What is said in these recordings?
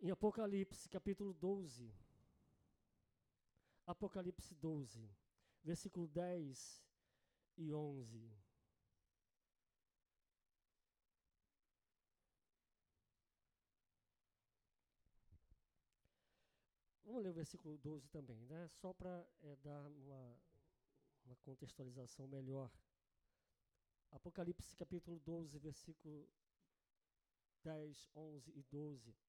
Em Apocalipse, capítulo 12. Apocalipse 12, versículo 10 e 11. Vamos ler o versículo 12 também, né? Só para é, dar uma, uma contextualização melhor. Apocalipse capítulo 12, versículo 10, 11 e 12.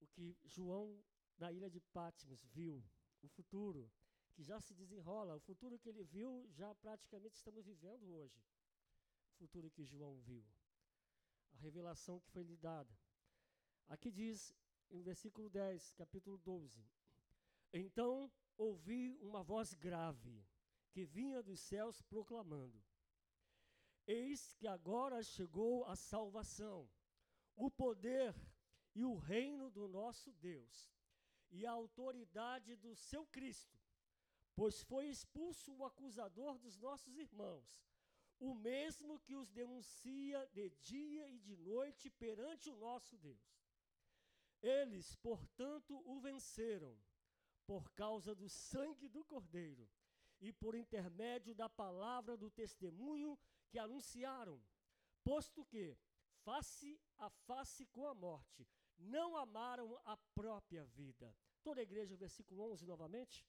O que João, da ilha de Patmos, viu, o futuro que já se desenrola, o futuro que ele viu, já praticamente estamos vivendo hoje. O futuro que João viu. A revelação que foi lhe dada. Aqui diz, em versículo 10, capítulo 12: Então ouvi uma voz grave que vinha dos céus proclamando: Eis que agora chegou a salvação, o poder e o reino do nosso Deus, e a autoridade do seu Cristo, pois foi expulso o acusador dos nossos irmãos, o mesmo que os denuncia de dia e de noite perante o nosso Deus. Eles, portanto, o venceram por causa do sangue do Cordeiro e por intermédio da palavra do testemunho que anunciaram, posto que, face a face com a morte, não amaram a própria vida. Toda a igreja, versículo 11 novamente.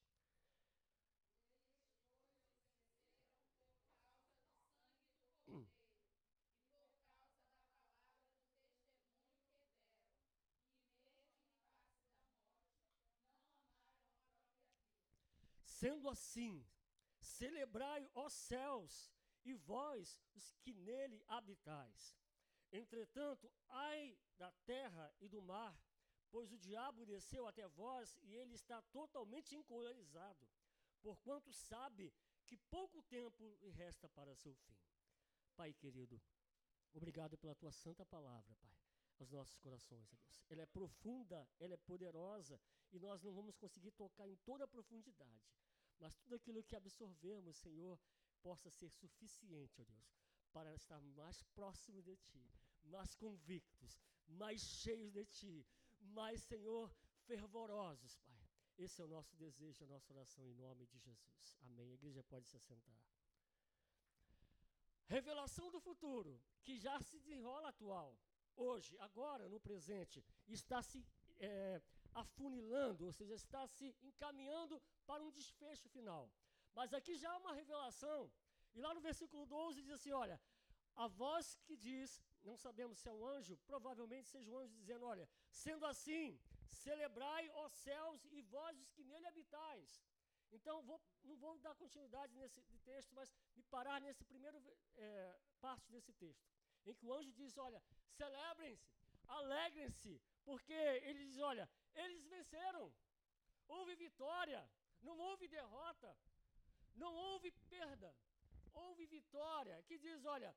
Sendo assim, celebrai, ó céus, e vós, os que nele habitais. Entretanto, ai da terra e do mar, pois o diabo desceu até vós e ele está totalmente encolonizado, porquanto sabe que pouco tempo lhe resta para seu fim. Pai querido, obrigado pela tua santa palavra, Pai, aos nossos corações, Deus. Ela é profunda, ela é poderosa e nós não vamos conseguir tocar em toda a profundidade, mas tudo aquilo que absorvemos, Senhor, possa ser suficiente, ó Deus, para estar mais próximo de Ti, mais convictos, mais cheios de Ti, mais, Senhor, fervorosos, Pai. Esse é o nosso desejo, a nossa oração em nome de Jesus. Amém. A igreja pode se assentar. Revelação do futuro, que já se desenrola atual, hoje, agora, no presente, está se é, afunilando, ou seja, está se encaminhando para um desfecho final. Mas aqui já há uma revelação. E lá no versículo 12 diz assim: olha, a voz que diz, não sabemos se é um anjo, provavelmente seja um anjo dizendo: olha, sendo assim, celebrai, ó céus, e vós os que nele habitais. Então, vou, não vou dar continuidade nesse texto, mas me parar nesse primeiro é, parte desse texto, em que o anjo diz: olha, celebrem-se, alegrem-se, porque ele diz: olha, eles venceram, houve vitória, não houve derrota. Não houve perda, houve vitória. Que diz: olha,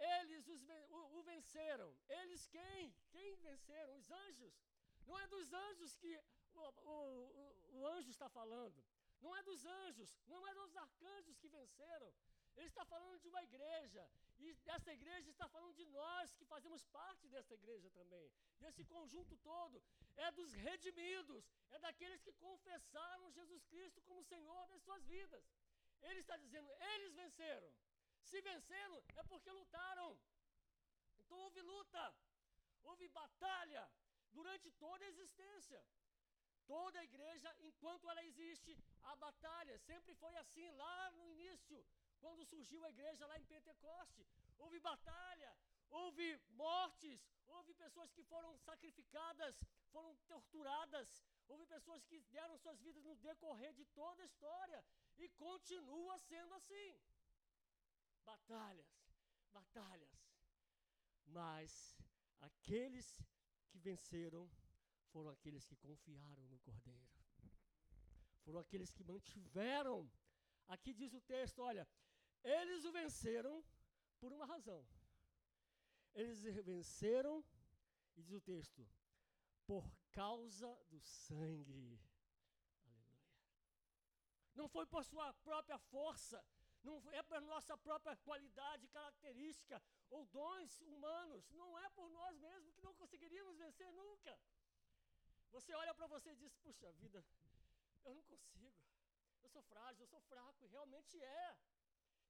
eles os, o, o, venceram. Eles quem? Quem venceram? Os anjos. Não é dos anjos que o, o, o anjo está falando. Não é dos anjos, não é dos arcanjos que venceram. Ele está falando de uma igreja. E essa igreja está falando de nós que fazemos parte dessa igreja também. Desse conjunto todo. É dos redimidos. É daqueles que confessaram Jesus Cristo como Senhor das suas vidas. Ele está dizendo, eles venceram. Se venceram, é porque lutaram. Então houve luta, houve batalha durante toda a existência. Toda a igreja, enquanto ela existe, a batalha sempre foi assim, lá no início, quando surgiu a igreja lá em Pentecoste. Houve batalha, houve mortes, houve pessoas que foram sacrificadas, foram torturadas, houve pessoas que deram suas vidas no decorrer de toda a história. E continua sendo assim. Batalhas, batalhas. Mas aqueles que venceram foram aqueles que confiaram no Cordeiro. Foram aqueles que mantiveram. Aqui diz o texto: olha, eles o venceram por uma razão. Eles venceram, e diz o texto, por causa do sangue não foi por sua própria força, não é por nossa própria qualidade, característica ou dons humanos, não é por nós mesmos que não conseguiríamos vencer nunca. Você olha para você e diz: Puxa vida, eu não consigo. Eu sou frágil, eu sou fraco, e realmente é.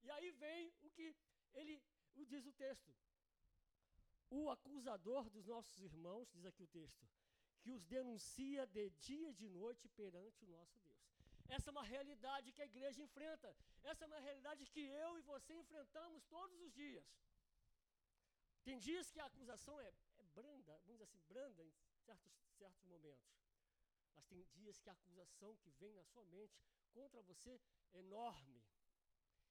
E aí vem o que ele o diz o texto. O acusador dos nossos irmãos, diz aqui o texto, que os denuncia de dia e de noite perante o nosso Deus. Essa é uma realidade que a igreja enfrenta. Essa é uma realidade que eu e você enfrentamos todos os dias. Tem dias que a acusação é, é branda, vamos dizer assim, branda em certos, certos momentos. Mas tem dias que a acusação que vem na sua mente contra você é enorme.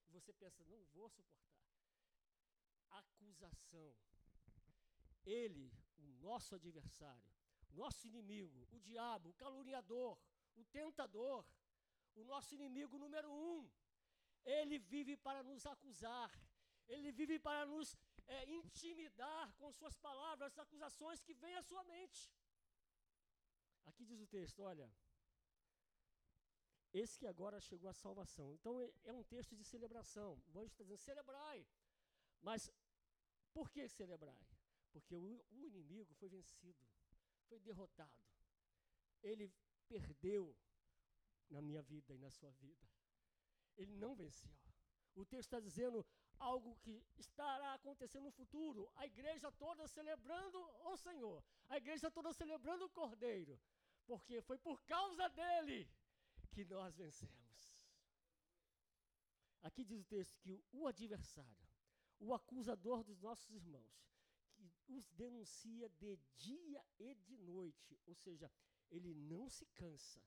E você pensa, não vou suportar. Acusação. Ele, o nosso adversário, nosso inimigo, o diabo, o caluniador, o tentador, o nosso inimigo número um. Ele vive para nos acusar, ele vive para nos é, intimidar com suas palavras, as acusações que vêm à sua mente. Aqui diz o texto: olha, esse que agora chegou à salvação. Então é, é um texto de celebração. O anjo está dizendo: celebrai. Mas por que celebrai? Porque o, o inimigo foi vencido, foi derrotado. Ele perdeu na minha vida e na sua vida. Ele não venceu. O texto está dizendo algo que estará acontecendo no futuro. A igreja toda celebrando o Senhor. A igreja toda celebrando o Cordeiro. Porque foi por causa dele que nós vencemos. Aqui diz o texto que o adversário, o acusador dos nossos irmãos, que os denuncia de dia e de noite, ou seja, ele não se cansa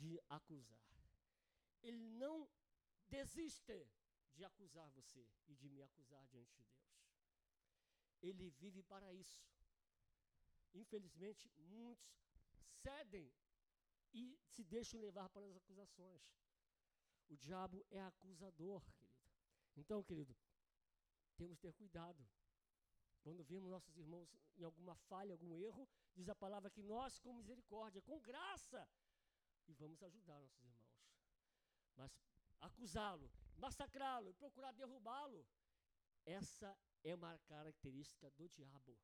de acusar. Ele não desiste de acusar você e de me acusar diante de Deus. Ele vive para isso. Infelizmente, muitos cedem e se deixam levar pelas acusações. O diabo é acusador, querido. Então, querido, temos que ter cuidado. Quando vemos nossos irmãos em alguma falha, algum erro, diz a palavra que nós, com misericórdia, com graça, e vamos ajudar nossos irmãos. Mas acusá-lo, massacrá-lo, procurar derrubá-lo, essa é uma característica do diabo.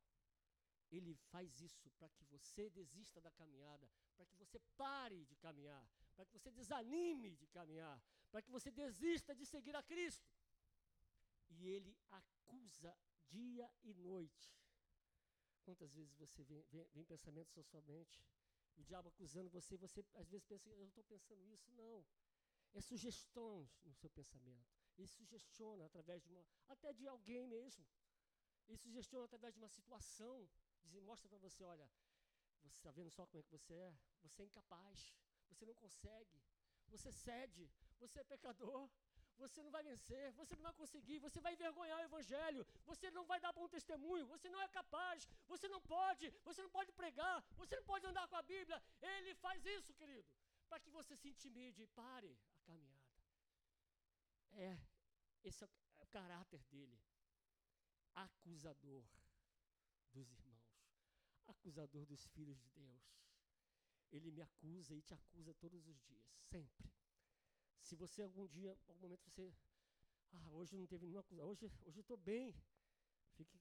Ele faz isso para que você desista da caminhada, para que você pare de caminhar, para que você desanime de caminhar, para que você desista de seguir a Cristo. E ele acusa dia e noite. Quantas vezes você vem, vem, vem pensamentos na sua mente, o diabo acusando você, você às vezes pensa, eu estou pensando isso. Não. É sugestões no seu pensamento. Ele sugestiona através de uma, até de alguém mesmo. Ele sugestiona através de uma situação. Diz, mostra para você, olha, você está vendo só como é que você é? Você é incapaz. Você não consegue. Você cede. Você é pecador você não vai vencer, você não vai conseguir, você vai envergonhar o Evangelho, você não vai dar bom testemunho, você não é capaz, você não pode, você não pode pregar, você não pode andar com a Bíblia. Ele faz isso, querido, para que você se intimide e pare a caminhada. É, esse é o, é o caráter dele. Acusador dos irmãos, acusador dos filhos de Deus. Ele me acusa e te acusa todos os dias, sempre. Se você algum dia, algum momento você, ah, hoje não teve nenhuma acusação, hoje, hoje eu estou bem, fique,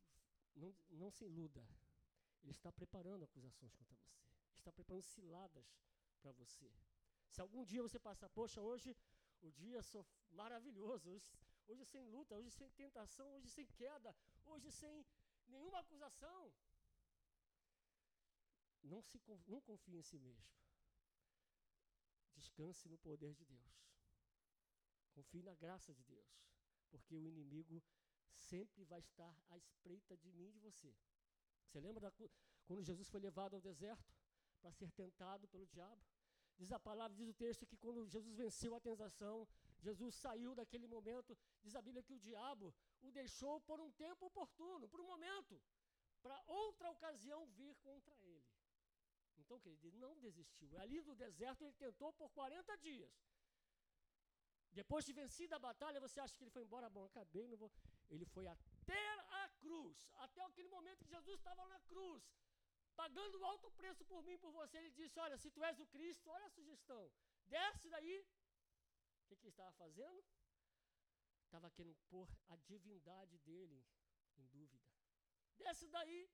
não, não se iluda. Ele está preparando acusações contra você. Está preparando ciladas para você. Se algum dia você passar, poxa, hoje o dia é maravilhoso, hoje, hoje sem luta, hoje sem tentação, hoje sem queda, hoje sem nenhuma acusação. Não, se, não confie em si mesmo. Descanse no poder de Deus. Confie na graça de Deus, porque o inimigo sempre vai estar à espreita de mim e de você. Você lembra da, quando Jesus foi levado ao deserto para ser tentado pelo diabo? Diz a palavra, diz o texto que quando Jesus venceu a tentação, Jesus saiu daquele momento, diz a Bíblia que o diabo o deixou por um tempo oportuno, por um momento, para outra ocasião vir contra ele. Então, querido, ele não desistiu. Ali no deserto ele tentou por 40 dias. Depois de vencida a batalha, você acha que ele foi embora? Bom, acabei, não vou. Ele foi até a cruz, até aquele momento que Jesus estava na cruz, pagando alto preço por mim e por você. Ele disse: Olha, se tu és o Cristo, olha a sugestão, desce daí. O que, que ele estava fazendo? Estava querendo pôr a divindade dele em dúvida. Desce daí,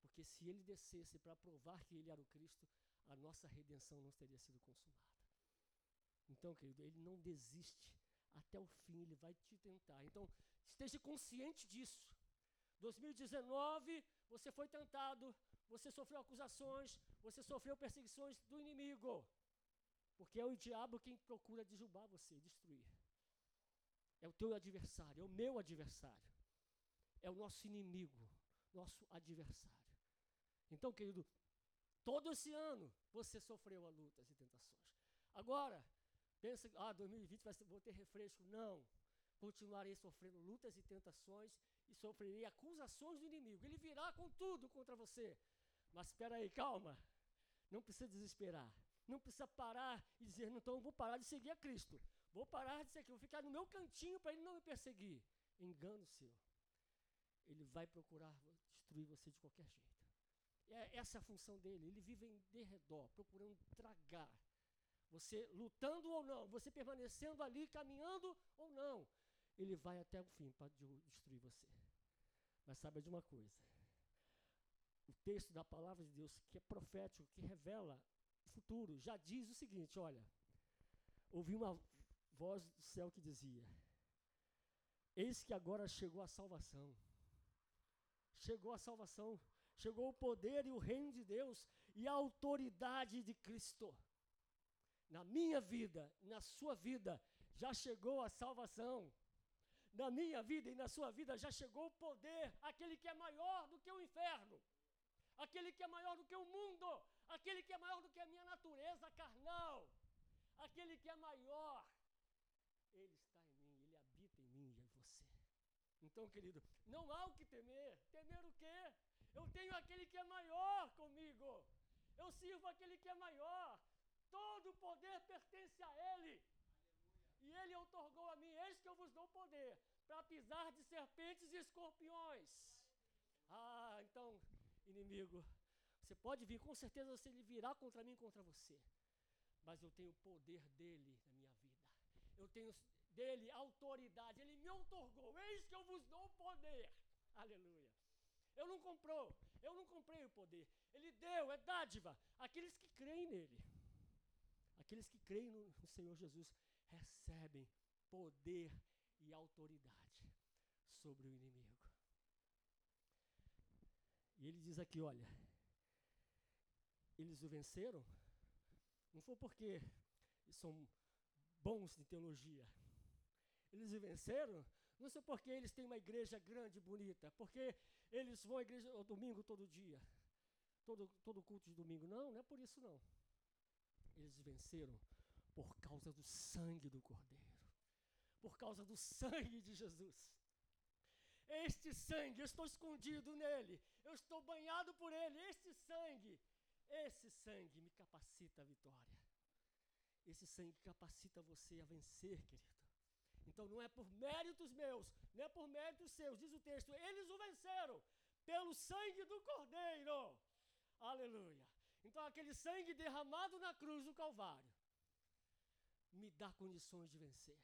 Porque se ele descesse para provar que ele era o Cristo, a nossa redenção não teria sido consumada. Então, querido, ele não desiste até o fim, ele vai te tentar. Então, esteja consciente disso. 2019, você foi tentado, você sofreu acusações, você sofreu perseguições do inimigo. Porque é o diabo quem procura derrubar você, destruir. É o teu adversário, é o meu adversário. É o nosso inimigo, nosso adversário. Então, querido, todo esse ano você sofreu a lutas e tentações. Agora, pensa, ah, 2020 vai vou ter refresco. Não. Continuarei sofrendo lutas e tentações e sofrerei acusações do inimigo. Ele virá com tudo contra você. Mas espera aí, calma. Não precisa desesperar. Não precisa parar e dizer, então vou parar de seguir a Cristo. Vou parar de seguir, vou ficar no meu cantinho para ele não me perseguir. Engano seu. Ele vai procurar destruir você de qualquer jeito. É, essa é a função dele. Ele vive em derredor, procurando tragar. Você lutando ou não, você permanecendo ali, caminhando ou não, ele vai até o fim para destruir você. Mas sabe de uma coisa? O texto da palavra de Deus, que é profético, que revela o futuro, já diz o seguinte: olha, ouvi uma voz do céu que dizia: Eis que agora chegou a salvação. Chegou a salvação chegou o poder e o reino de Deus e a autoridade de Cristo. Na minha vida, na sua vida, já chegou a salvação. Na minha vida e na sua vida já chegou o poder, aquele que é maior do que o inferno, aquele que é maior do que o mundo, aquele que é maior do que a minha natureza carnal, aquele que é maior. Ele está em mim, ele habita em mim e em você. Então, querido, não há o que temer. Temer o quê? Eu tenho aquele que é maior comigo. Eu sirvo aquele que é maior. Todo o poder pertence a Ele. Aleluia. E Ele otorgou a mim, eis que eu vos dou poder, para pisar de serpentes e escorpiões. Ah, então, inimigo, você pode vir, com certeza você virá contra mim, contra você. Mas eu tenho o poder dele na minha vida. Eu tenho dele autoridade. Ele me otorgou. Eis que eu vos dou poder. Aleluia. Eu não comprou, eu não comprei o poder. Ele deu, é dádiva. Aqueles que creem nele, aqueles que creem no, no Senhor Jesus, recebem poder e autoridade sobre o inimigo. E ele diz aqui: olha, eles o venceram, não foi porque são bons de teologia. Eles o venceram não sei porque eles têm uma igreja grande, bonita, porque eles vão à igreja ao domingo todo dia, todo, todo culto de domingo. Não, não é por isso não. Eles venceram por causa do sangue do Cordeiro, por causa do sangue de Jesus. Este sangue, eu estou escondido nele, eu estou banhado por ele. Este sangue, esse sangue me capacita a vitória. Esse sangue capacita você a vencer, querido. Então não é por méritos meus, não é por méritos seus, diz o texto, eles o venceram pelo sangue do Cordeiro. Aleluia. Então aquele sangue derramado na cruz do Calvário me dá condições de vencer.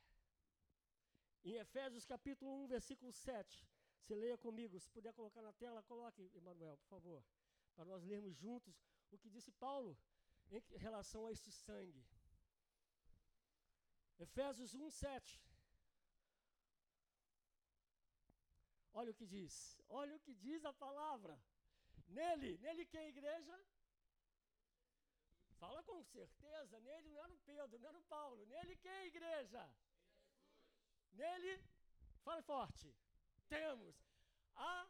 Em Efésios capítulo 1, versículo 7, você leia comigo, se puder colocar na tela, coloque, Emanuel, por favor, para nós lermos juntos o que disse Paulo em relação a este sangue. Efésios 1, 7. Olha o que diz. Olha o que diz a palavra. Nele, nele que é a igreja? Fala com certeza, nele não era o Pedro, não era o Paulo, nele que a igreja? Jesus. Nele, fale forte, temos a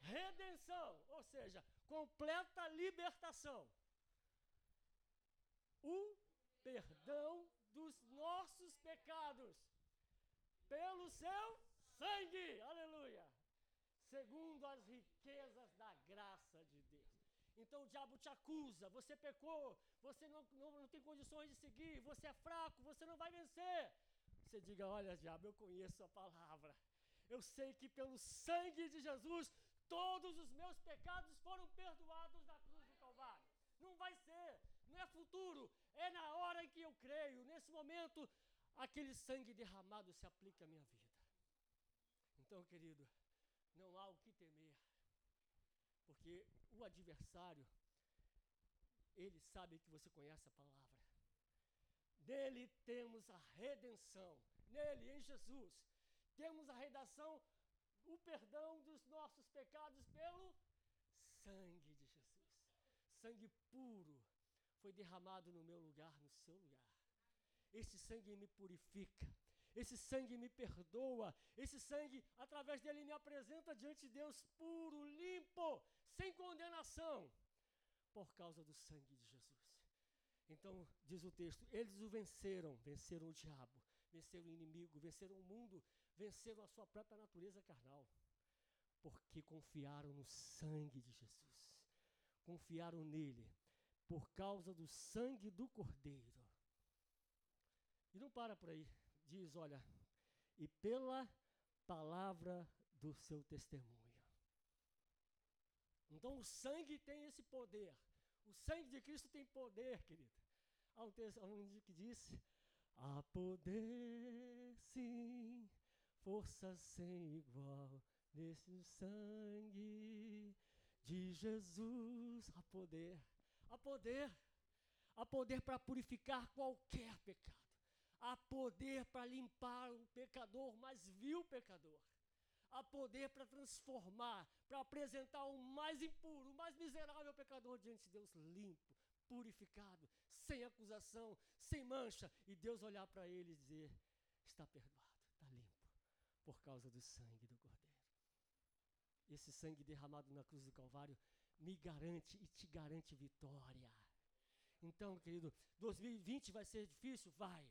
redenção, ou seja, completa libertação. O perdão dos nossos pecados pelo seu sangue. Aleluia segundo as riquezas da graça. Então o diabo te acusa, você pecou, você não, não, não tem condições de seguir, você é fraco, você não vai vencer. Você diga: Olha, diabo, eu conheço a palavra. Eu sei que pelo sangue de Jesus todos os meus pecados foram perdoados na cruz do Calvário. Não vai ser, não é futuro, é na hora em que eu creio. Nesse momento, aquele sangue derramado se aplica à minha vida. Então, querido, não há o que temer. Porque o adversário, ele sabe que você conhece a palavra. Nele temos a redenção. Nele, em Jesus, temos a redação, o perdão dos nossos pecados pelo sangue de Jesus. Sangue puro foi derramado no meu lugar, no seu lugar. Esse sangue me purifica. Esse sangue me perdoa. Esse sangue, através dele, me apresenta diante de Deus puro, limpo, sem condenação, por causa do sangue de Jesus. Então, diz o texto: eles o venceram, venceram o diabo, venceram o inimigo, venceram o mundo, venceram a sua própria natureza carnal, porque confiaram no sangue de Jesus, confiaram nele, por causa do sangue do Cordeiro. E não para por aí, diz: olha, e pela palavra do seu testemunho. Então o sangue tem esse poder. O sangue de Cristo tem poder, querido. Há um texto um que diz: Há poder, sim, força sem igual nesse sangue de Jesus. Há poder, há poder, há poder para purificar qualquer pecado. Há poder para limpar o pecador, mais vil pecador há poder para transformar, para apresentar o mais impuro, o mais miserável pecador diante de Deus limpo, purificado, sem acusação, sem mancha, e Deus olhar para ele e dizer: está perdoado, está limpo, por causa do sangue do Cordeiro. Esse sangue derramado na cruz do Calvário me garante e te garante vitória. Então, querido, 2020 vai ser difícil? Vai.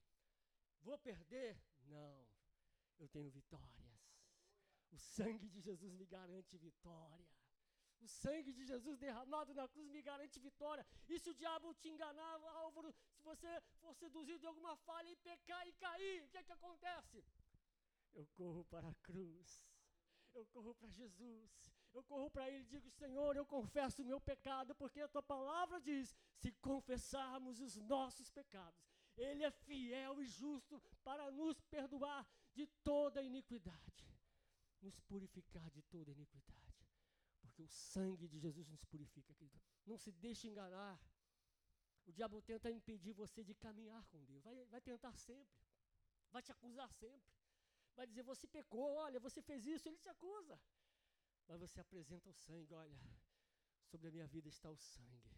Vou perder? Não. Eu tenho vitórias. O sangue de Jesus me garante vitória. O sangue de Jesus derramado na cruz me garante vitória. E se o diabo te enganar, Álvaro, se você for seduzido de alguma falha e pecar e cair, o que é que acontece? Eu corro para a cruz. Eu corro para Jesus. Eu corro para Ele e digo: Senhor, eu confesso o meu pecado, porque a tua palavra diz: se confessarmos os nossos pecados, Ele é fiel e justo para nos perdoar de toda iniquidade nos purificar de toda iniquidade. Porque o sangue de Jesus nos purifica, querido. Não se deixe enganar. O diabo tenta impedir você de caminhar com Deus. Vai, vai tentar sempre. Vai te acusar sempre. Vai dizer, você pecou, olha, você fez isso, ele te acusa. Mas você apresenta o sangue, olha, sobre a minha vida está o sangue.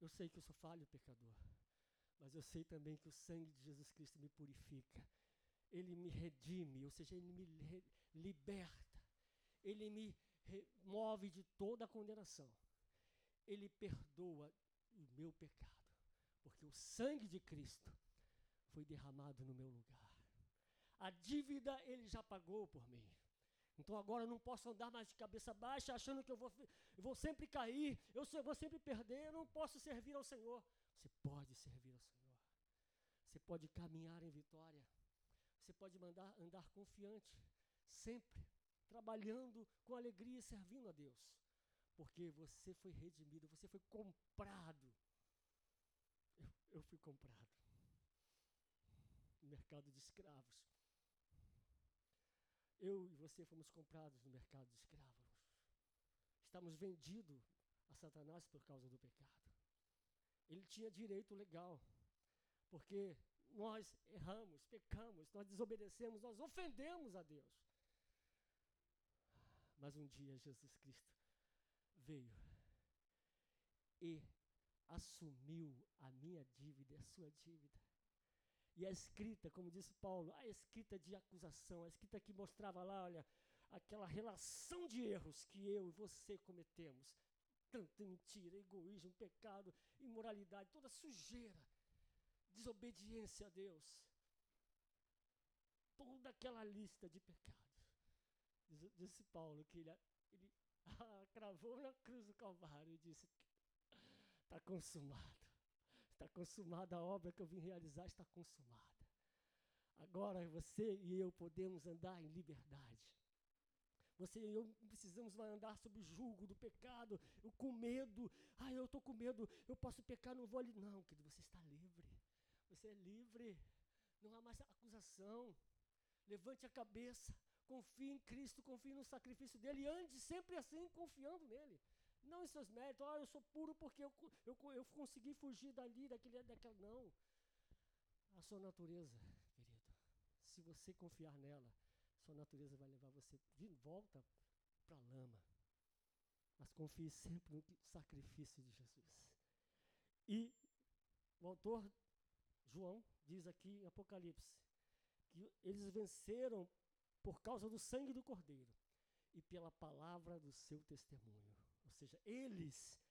Eu sei que eu sou falho pecador, mas eu sei também que o sangue de Jesus Cristo me purifica ele me redime, ou seja, ele me liberta, ele me move de toda a condenação, ele perdoa o meu pecado, porque o sangue de Cristo foi derramado no meu lugar. A dívida ele já pagou por mim. Então agora eu não posso andar mais de cabeça baixa, achando que eu vou, eu vou sempre cair, eu vou sempre perder, eu não posso servir ao Senhor. Você pode servir ao Senhor. Você pode caminhar em vitória. Você pode mandar andar confiante, sempre, trabalhando com alegria e servindo a Deus. Porque você foi redimido, você foi comprado. Eu, eu fui comprado. No mercado de escravos. Eu e você fomos comprados no mercado de escravos. Estamos vendidos a Satanás por causa do pecado. Ele tinha direito legal, porque nós erramos, pecamos, nós desobedecemos, nós ofendemos a Deus. Mas um dia Jesus Cristo veio e assumiu a minha dívida, a sua dívida. E a escrita, como disse Paulo, a escrita de acusação, a escrita que mostrava lá, olha, aquela relação de erros que eu e você cometemos. Tanta mentira, egoísmo, pecado, imoralidade, toda sujeira desobediência a Deus. Toda aquela lista de pecados. Diz, disse Paulo que ele, ele ah, cravou na cruz do Calvário e disse: Está consumado. Está consumada a obra que eu vim realizar, está consumada. Agora você e eu podemos andar em liberdade. Você e eu precisamos andar sob o julgo do pecado, eu com medo. Ah, eu estou com medo, eu posso pecar, não vou ali. Não, querido, você está livre. Você é livre. Não há mais acusação. Levante a cabeça. Confie em Cristo, confie no sacrifício dele e ande sempre assim, confiando nele. Não em seus méritos, oh, eu sou puro porque eu, eu, eu consegui fugir dali, daquele, daquela. Não. A sua natureza, querido, se você confiar nela, sua natureza vai levar você de volta para a lama. Mas confie sempre no sacrifício de Jesus. E o autor João diz aqui em Apocalipse que eles venceram por causa do sangue do Cordeiro e pela palavra do seu testemunho. Ou seja, eles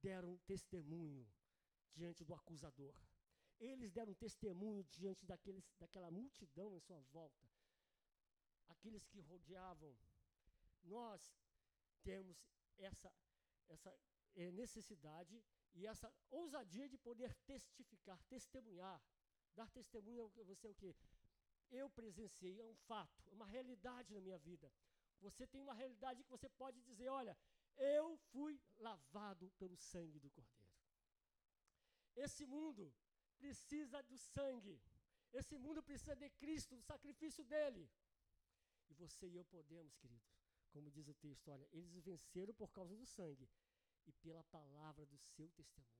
deram testemunho diante do acusador. Eles deram testemunho diante daqueles, daquela multidão em sua volta. Aqueles que rodeavam. Nós temos essa, essa é, necessidade e essa ousadia de poder testificar, testemunhar, dar testemunho a você o que eu presenciei, é um fato, é uma realidade na minha vida. Você tem uma realidade que você pode dizer, olha, eu fui lavado pelo sangue do Cordeiro. Esse mundo precisa do sangue. Esse mundo precisa de Cristo, do sacrifício dele. E você e eu podemos, querido, como diz o texto, olha, eles venceram por causa do sangue e pela palavra do seu testemunho.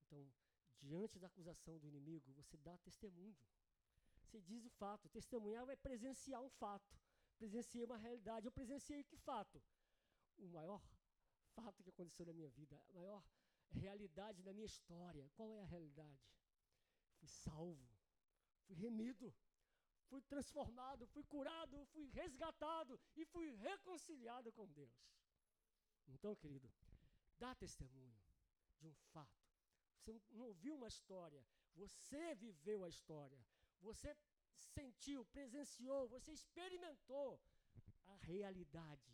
Então, diante da acusação do inimigo, você dá testemunho. Você diz o fato. Testemunhar é presenciar um fato. Presenciei uma realidade. Eu presenciei que fato? O maior fato que aconteceu na minha vida, a maior realidade da minha história. Qual é a realidade? Fui salvo, fui remido, fui transformado, fui curado, fui resgatado e fui reconciliado com Deus. Então, querido, dá testemunho de um fato. Você não ouviu uma história, você viveu a história. Você sentiu, presenciou, você experimentou a realidade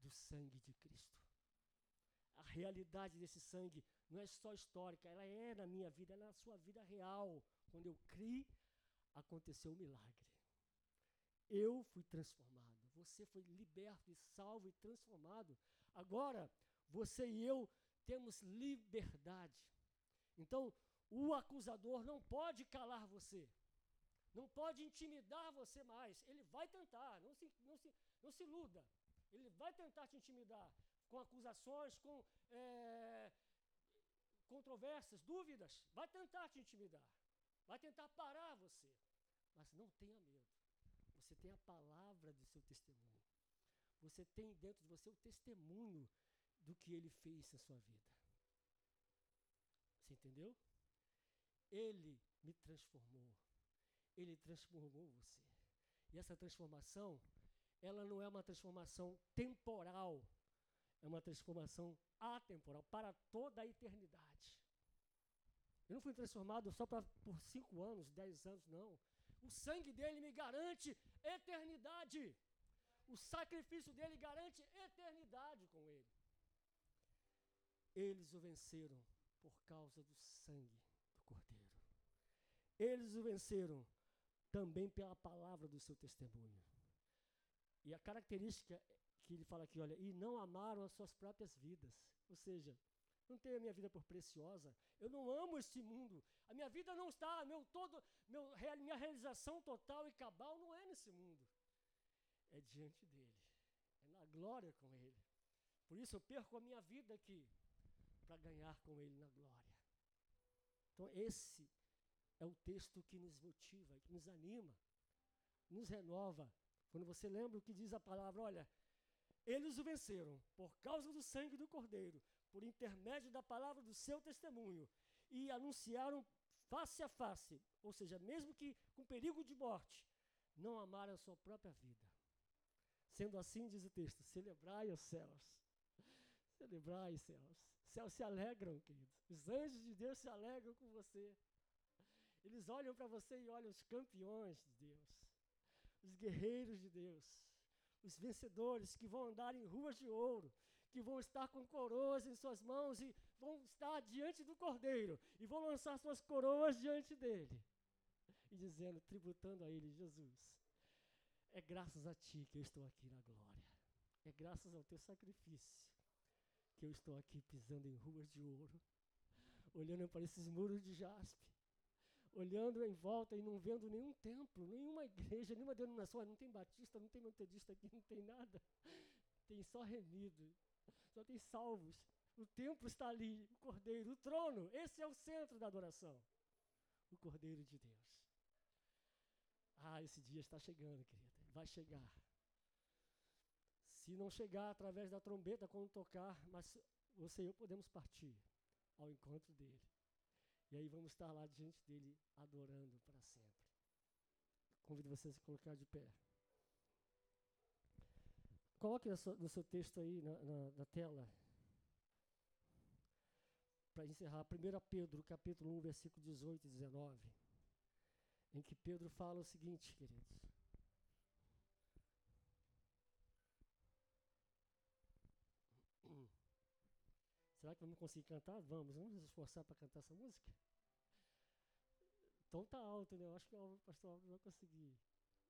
do sangue de Cristo. A realidade desse sangue não é só histórica, ela é na minha vida, ela é na sua vida real. Quando eu criei, aconteceu um milagre. Eu fui transformado, você foi liberto e salvo e transformado. Agora, você e eu temos liberdade. Então, o acusador não pode calar você. Não pode intimidar você mais. Ele vai tentar, não se, não se, não se iluda. Ele vai tentar te intimidar com acusações, com é, controvérsias, dúvidas. Vai tentar te intimidar. Vai tentar parar você. Mas não tenha medo. Você tem a palavra do seu testemunho. Você tem dentro de você o testemunho do que ele fez na sua vida. Você entendeu? Ele me transformou. Ele transformou você. E essa transformação, ela não é uma transformação temporal, é uma transformação atemporal, para toda a eternidade. Eu não fui transformado só pra, por cinco anos, dez anos, não. O sangue dele me garante eternidade. O sacrifício dele garante eternidade com ele. Eles o venceram por causa do sangue do Cordeiro. Eles o venceram também pela palavra do seu testemunho. E a característica que ele fala aqui, olha, e não amaram as suas próprias vidas. Ou seja, não tenho a minha vida por preciosa. Eu não amo este mundo. A minha vida não está, meu todo, meu, minha realização total e cabal não é nesse mundo. É diante dele. É na glória com ele. Por isso eu perco a minha vida aqui para ganhar com ele na glória. Então esse é o texto que nos motiva, que nos anima, nos renova. Quando você lembra o que diz a palavra, olha, eles o venceram por causa do sangue do Cordeiro, por intermédio da palavra do seu testemunho, e anunciaram face a face, ou seja, mesmo que com perigo de morte, não amaram a sua própria vida. Sendo assim, diz o texto: celebrai os céus. Celebrai os céus. Os céus se alegram, queridos. Os anjos de Deus se alegram com você. Eles olham para você e olham os campeões de Deus, os guerreiros de Deus, os vencedores que vão andar em ruas de ouro, que vão estar com coroas em suas mãos e vão estar diante do Cordeiro e vão lançar suas coroas diante dele e dizendo, tributando a ele, Jesus, é graças a ti que eu estou aqui na glória. É graças ao teu sacrifício que eu estou aqui pisando em ruas de ouro, olhando para esses muros de jaspe, olhando em volta e não vendo nenhum templo, nenhuma igreja, nenhuma denominação. Não tem batista, não tem metodista aqui, não tem nada. Tem só remido. Só tem salvos. O templo está ali, o cordeiro, o trono. Esse é o centro da adoração. O cordeiro de Deus. Ah, esse dia está chegando, querida. Vai chegar. Se não chegar através da trombeta quando tocar, mas você e eu podemos partir ao encontro dele. E aí vamos estar lá diante dele adorando para sempre. Convido você a se colocar de pé. Coloque no seu texto aí na, na, na tela. Para encerrar, 1 Pedro, capítulo 1, versículo 18 e 19. Em que Pedro fala o seguinte, queridos. Será que vamos conseguir cantar? Vamos, vamos nos esforçar para cantar essa música? Então tá alto, né? Eu acho que o pastor Alves vai conseguir.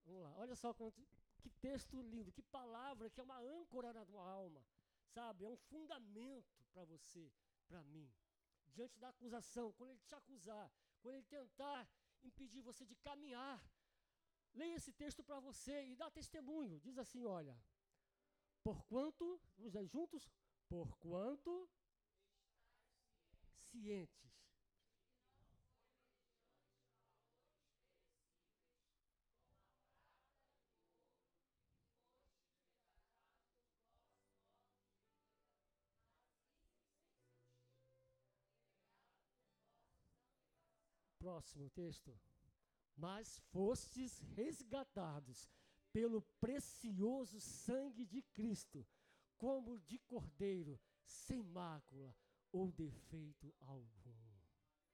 Vamos lá. Olha só quanto, que texto lindo, que palavra, que é uma âncora na tua alma, sabe? É um fundamento para você, para mim. Diante da acusação, quando ele te acusar, quando ele tentar impedir você de caminhar, leia esse texto para você e dá testemunho. Diz assim: olha, porquanto, vamos juntos, porquanto cientes Próximo texto. Mas fostes resgatados pelo precioso sangue de Cristo, como de cordeiro, sem mácula ou defeito algum.